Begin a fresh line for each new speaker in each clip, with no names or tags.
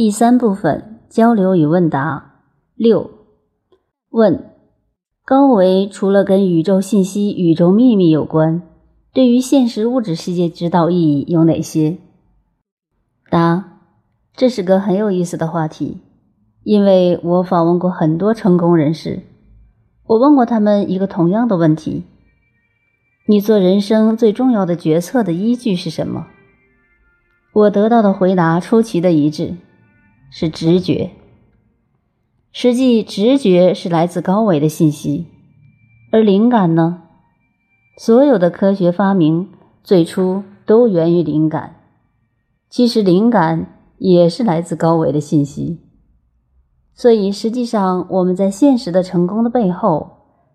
第三部分交流与问答六问：高维除了跟宇宙信息、宇宙秘密有关，对于现实物质世界指导意义有哪些？答：这是个很有意思的话题，因为我访问过很多成功人士，我问过他们一个同样的问题：你做人生最重要的决策的依据是什么？我得到的回答出奇的一致。是直觉。实际，直觉是来自高维的信息，而灵感呢？所有的科学发明最初都源于灵感。其实，灵感也是来自高维的信息。所以，实际上，我们在现实的成功的背后，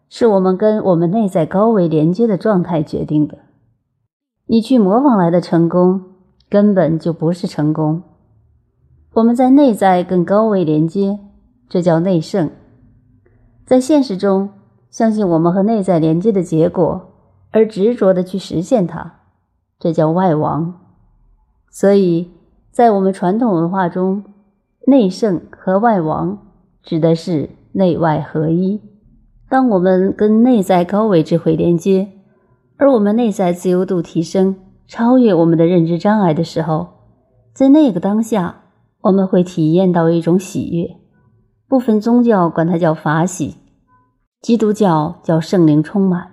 是我们跟我们内在高维连接的状态决定的。你去模仿来的成功，根本就不是成功。我们在内在跟高维连接，这叫内圣；在现实中，相信我们和内在连接的结果，而执着的去实现它，这叫外王。所以在我们传统文化中，内圣和外王指的是内外合一。当我们跟内在高维智慧连接，而我们内在自由度提升，超越我们的认知障碍的时候，在那个当下。我们会体验到一种喜悦，部分宗教管它叫法喜，基督教叫圣灵充满。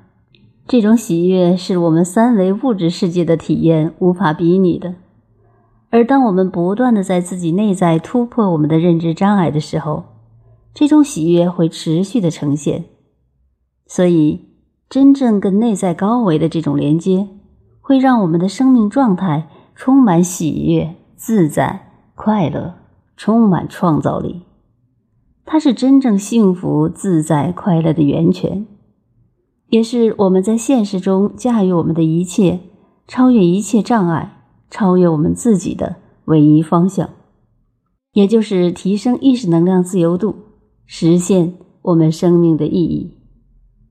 这种喜悦是我们三维物质世界的体验无法比拟的。而当我们不断的在自己内在突破我们的认知障碍的时候，这种喜悦会持续的呈现。所以，真正跟内在高维的这种连接，会让我们的生命状态充满喜悦、自在。快乐充满创造力，它是真正幸福、自在、快乐的源泉，也是我们在现实中驾驭我们的一切、超越一切障碍、超越我们自己的唯一方向，也就是提升意识能量自由度，实现我们生命的意义。